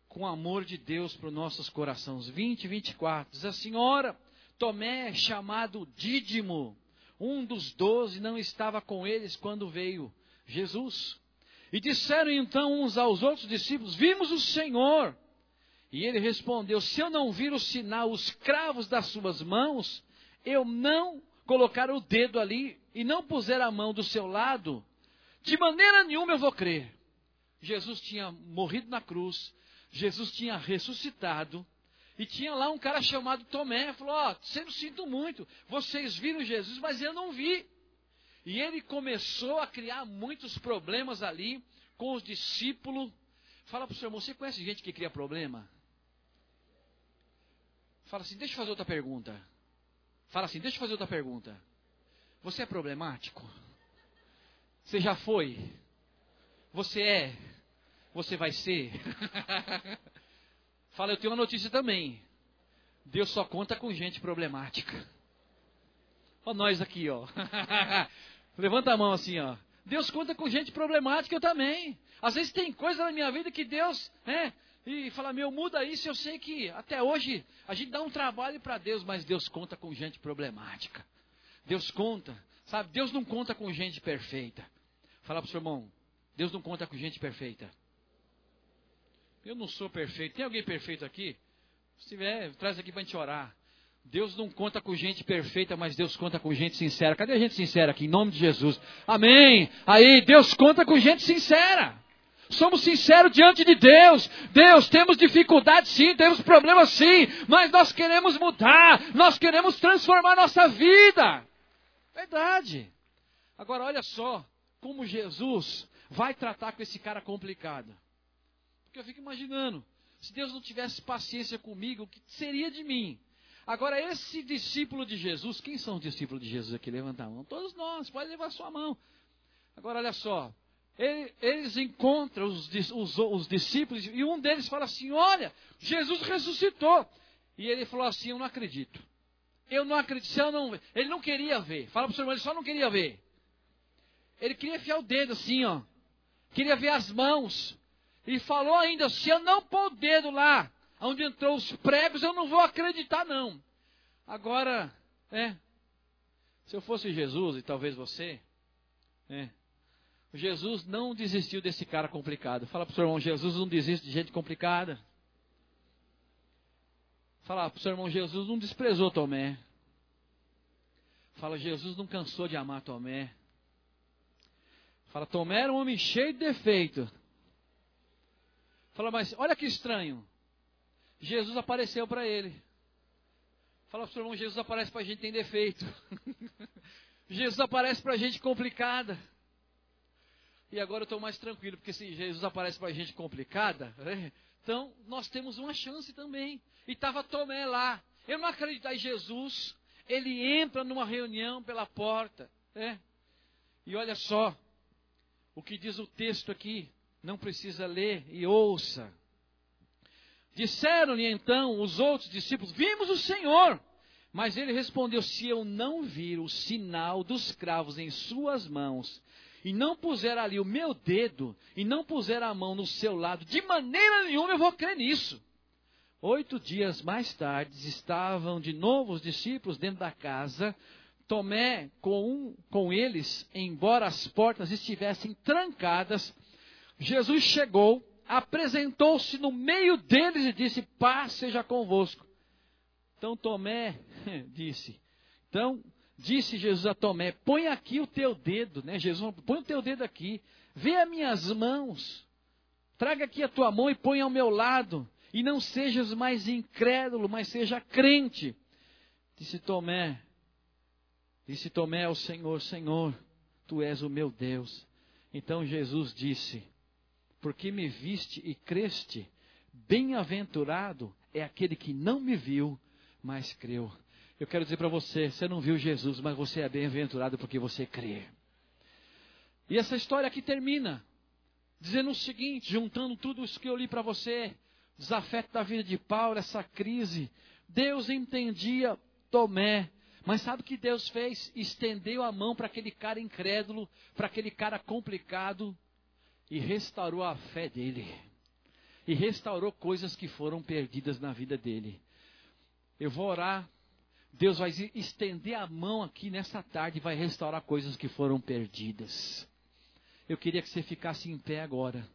com o amor de Deus para os nossos corações. 20 e 24. Diz assim: Ora, Tomé, chamado Dídimo, um dos doze, não estava com eles quando veio Jesus. E disseram então uns aos outros discípulos: Vimos o Senhor. E ele respondeu: Se eu não vir o sinal, os cravos das suas mãos, eu não colocar o dedo ali e não puser a mão do seu lado, de maneira nenhuma eu vou crer. Jesus tinha morrido na cruz, Jesus tinha ressuscitado, e tinha lá um cara chamado Tomé, falou: Ó, oh, sempre sinto muito, vocês viram Jesus, mas eu não vi. E ele começou a criar muitos problemas ali com os discípulos. Fala para o seu irmão: você conhece gente que cria problema? Fala assim: deixa eu fazer outra pergunta. Fala assim: deixa eu fazer outra pergunta. Você é problemático? Você já foi? Você é? Você vai ser? *laughs* Fala, eu tenho uma notícia também. Deus só conta com gente problemática. Olha nós aqui, ó. *laughs* Levanta a mão assim, ó. Deus conta com gente problemática eu também. Às vezes tem coisa na minha vida que Deus, né? E fala, meu, muda isso. Eu sei que até hoje a gente dá um trabalho para Deus, mas Deus conta com gente problemática. Deus conta, sabe? Deus não conta com gente perfeita. Fala para o seu irmão, Deus não conta com gente perfeita. Eu não sou perfeito. Tem alguém perfeito aqui? Se tiver, traz aqui para a gente orar. Deus não conta com gente perfeita, mas Deus conta com gente sincera. Cadê a gente sincera aqui? Em nome de Jesus. Amém. Aí, Deus conta com gente sincera. Somos sinceros diante de Deus. Deus, temos dificuldade sim, temos problemas sim, mas nós queremos mudar, nós queremos transformar nossa vida. Verdade. Agora, olha só como Jesus vai tratar com esse cara complicado. Porque eu fico imaginando, se Deus não tivesse paciência comigo, o que seria de mim? Agora, esse discípulo de Jesus, quem são os discípulos de Jesus aqui? Levanta a mão. Todos nós, pode levar sua mão. Agora, olha só. Ele, eles encontram os, os, os, discípulos e um deles fala assim: Olha, Jesus ressuscitou. E ele falou assim: Eu não acredito. Eu não acredito. Eu não, ele não queria ver. Fala para o seu irmão, ele só não queria ver. Ele queria enfiar o dedo assim, ó. Queria ver as mãos. E falou ainda: se eu não pôr o dedo lá, onde entrou os pregos, eu não vou acreditar, não. Agora, é. Se eu fosse Jesus, e talvez você, é. Jesus não desistiu desse cara complicado. Fala para o seu irmão: Jesus não desiste de gente complicada. Fala para o seu irmão: Jesus não desprezou Tomé. Fala: Jesus não cansou de amar Tomé. Fala: Tomé era um homem cheio de defeito. Fala, mas olha que estranho. Jesus apareceu para ele. Fala para o seu irmão, Jesus aparece para a gente tem defeito. *laughs* Jesus aparece para a gente complicada. E agora eu estou mais tranquilo, porque se Jesus aparece para a gente complicada, né? então nós temos uma chance também. E estava Tomé lá. Eu não acredito em Jesus. Ele entra numa reunião pela porta. Né? E olha só o que diz o texto aqui não precisa ler e ouça. Disseram-lhe então os outros discípulos: Vimos o Senhor. Mas ele respondeu: Se eu não vir o sinal dos cravos em suas mãos, e não puser ali o meu dedo, e não puser a mão no seu lado, de maneira nenhuma eu vou crer nisso. Oito dias mais tarde, estavam de novo os discípulos dentro da casa, Tomé com, um, com eles, embora as portas estivessem trancadas, Jesus chegou, apresentou-se no meio deles e disse: Paz seja convosco. Então Tomé *laughs* disse: Então disse Jesus a Tomé: Põe aqui o teu dedo, né? Jesus, põe o teu dedo aqui, vê as minhas mãos, traga aqui a tua mão e põe ao meu lado, e não sejas mais incrédulo, mas seja crente. Disse Tomé: Disse Tomé ao Senhor: Senhor, tu és o meu Deus. Então Jesus disse: porque me viste e creste. Bem-aventurado é aquele que não me viu, mas creu. Eu quero dizer para você, você não viu Jesus, mas você é bem-aventurado porque você crê. E essa história aqui termina dizendo o seguinte, juntando tudo isso que eu li para você, desafeto da vida de Paulo, essa crise. Deus entendia Tomé, mas sabe o que Deus fez? Estendeu a mão para aquele cara incrédulo, para aquele cara complicado, e restaurou a fé dele. E restaurou coisas que foram perdidas na vida dele. Eu vou orar. Deus vai estender a mão aqui nessa tarde e vai restaurar coisas que foram perdidas. Eu queria que você ficasse em pé agora.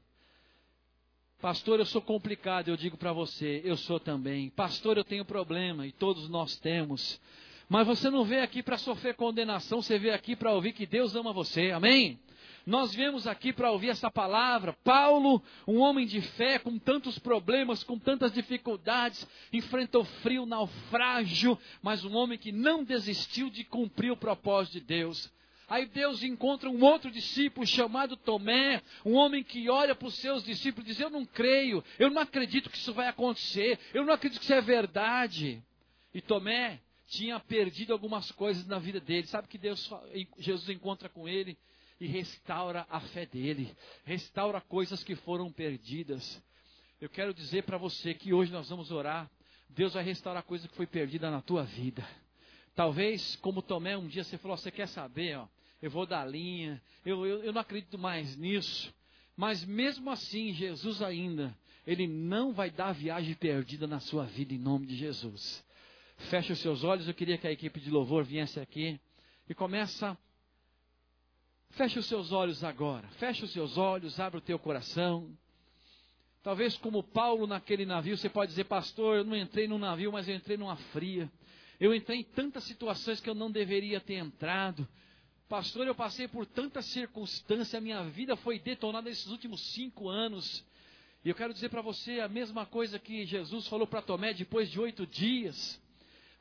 Pastor, eu sou complicado, eu digo para você, eu sou também. Pastor, eu tenho problema e todos nós temos. Mas você não veio aqui para sofrer condenação, você veio aqui para ouvir que Deus ama você. Amém? Nós viemos aqui para ouvir essa palavra. Paulo, um homem de fé, com tantos problemas, com tantas dificuldades, enfrentou frio, naufrágio, mas um homem que não desistiu de cumprir o propósito de Deus. Aí Deus encontra um outro discípulo chamado Tomé, um homem que olha para os seus discípulos e diz: Eu não creio, eu não acredito que isso vai acontecer, eu não acredito que isso é verdade. E Tomé tinha perdido algumas coisas na vida dele. Sabe que Deus, Jesus encontra com ele e restaura a fé dele, restaura coisas que foram perdidas. Eu quero dizer para você que hoje nós vamos orar. Deus vai restaurar coisa que foi perdida na tua vida. Talvez, como Tomé, um dia você falou: Você quer saber? Ó, eu vou dar linha, eu, eu, eu não acredito mais nisso. Mas mesmo assim, Jesus ainda, Ele não vai dar viagem perdida na sua vida em nome de Jesus. Feche os seus olhos, eu queria que a equipe de louvor viesse aqui e começa. Feche os seus olhos agora, feche os seus olhos, abre o teu coração. Talvez como Paulo naquele navio, você pode dizer, pastor, eu não entrei num navio, mas eu entrei numa fria. Eu entrei em tantas situações que eu não deveria ter entrado. Pastor, eu passei por tantas circunstâncias, a minha vida foi detonada nesses últimos cinco anos. E eu quero dizer para você a mesma coisa que Jesus falou para Tomé depois de oito dias.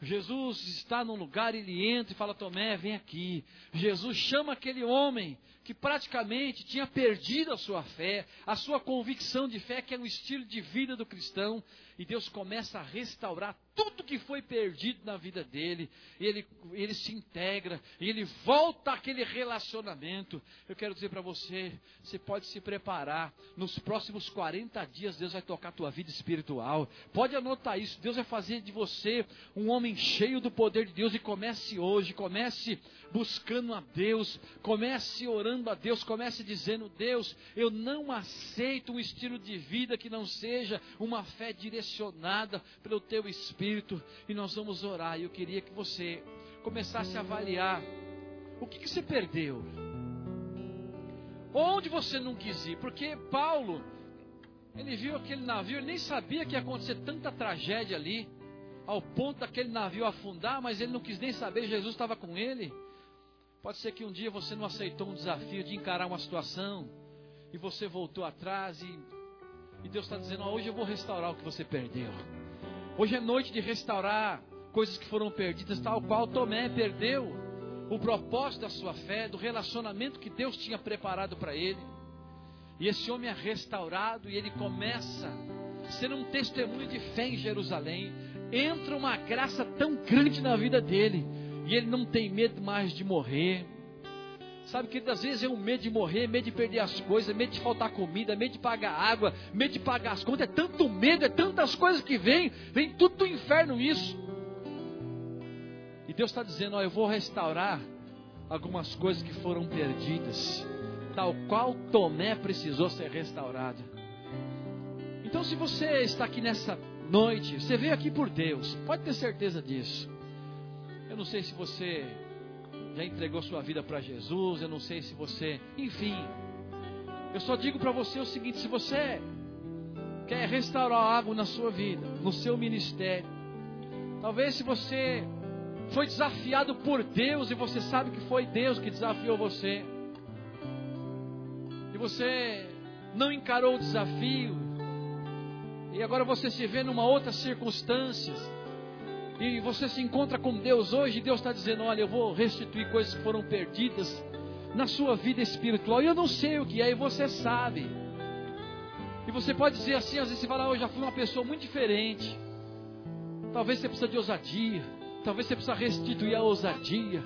Jesus está num lugar, ele entra e fala: Tomé, vem aqui. Jesus chama aquele homem que praticamente tinha perdido a sua fé, a sua convicção de fé, que é um estilo de vida do cristão, e Deus começa a restaurar tudo que foi perdido na vida dele, ele, ele se integra, ele volta àquele relacionamento. Eu quero dizer para você, você pode se preparar, nos próximos 40 dias Deus vai tocar a tua vida espiritual. Pode anotar isso, Deus vai fazer de você um homem cheio do poder de Deus. E comece hoje, comece buscando a Deus, comece orando a Deus, comece dizendo: Deus, eu não aceito um estilo de vida que não seja uma fé direcionada pelo teu espírito. E nós vamos orar. E eu queria que você começasse a avaliar o que, que você perdeu. Onde você não quis ir? Porque Paulo, ele viu aquele navio, ele nem sabia que ia acontecer tanta tragédia ali, ao ponto daquele navio afundar, mas ele não quis nem saber, Jesus estava com ele. Pode ser que um dia você não aceitou um desafio de encarar uma situação e você voltou atrás e, e Deus está dizendo: oh, hoje eu vou restaurar o que você perdeu. Hoje é noite de restaurar coisas que foram perdidas, tal qual Tomé perdeu o propósito da sua fé, do relacionamento que Deus tinha preparado para ele. E esse homem é restaurado e ele começa a ser um testemunho de fé em Jerusalém. Entra uma graça tão grande na vida dele e ele não tem medo mais de morrer. Sabe que às vezes é um medo de morrer, medo de perder as coisas, medo de faltar comida, medo de pagar água, medo de pagar as contas. É tanto medo, é tantas coisas que vem, vem tudo do inferno isso. E Deus está dizendo: ó, eu vou restaurar algumas coisas que foram perdidas, tal qual Tomé precisou ser restaurado. Então, se você está aqui nessa noite, você veio aqui por Deus, pode ter certeza disso. Eu não sei se você já entregou sua vida para Jesus, eu não sei se você, enfim. Eu só digo para você o seguinte: se você quer restaurar algo na sua vida, no seu ministério, talvez se você foi desafiado por Deus e você sabe que foi Deus que desafiou você, e você não encarou o desafio, e agora você se vê numa outra circunstância, e você se encontra com Deus hoje, Deus está dizendo: Olha, eu vou restituir coisas que foram perdidas na sua vida espiritual. E eu não sei o que é, e você sabe. E você pode dizer assim: às vezes você fala, oh, eu já fui uma pessoa muito diferente. Talvez você precisa de ousadia. Talvez você precisa restituir a ousadia.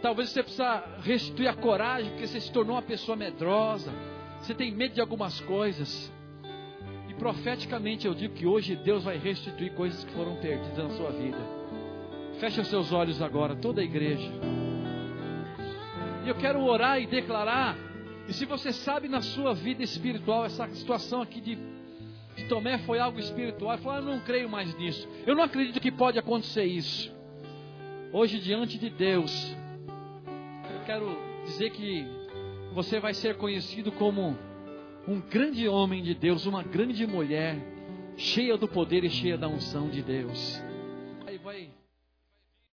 Talvez você precisa restituir a coragem, porque você se tornou uma pessoa medrosa. Você tem medo de algumas coisas profeticamente eu digo que hoje Deus vai restituir coisas que foram perdidas na sua vida. Feche os seus olhos agora, toda a igreja. E eu quero orar e declarar. E se você sabe na sua vida espiritual, essa situação aqui de, de Tomé foi algo espiritual, falou: Eu não creio mais nisso. Eu não acredito que pode acontecer isso. Hoje, diante de Deus, eu quero dizer que você vai ser conhecido como um grande homem de Deus, uma grande mulher, cheia do poder e cheia da unção de Deus.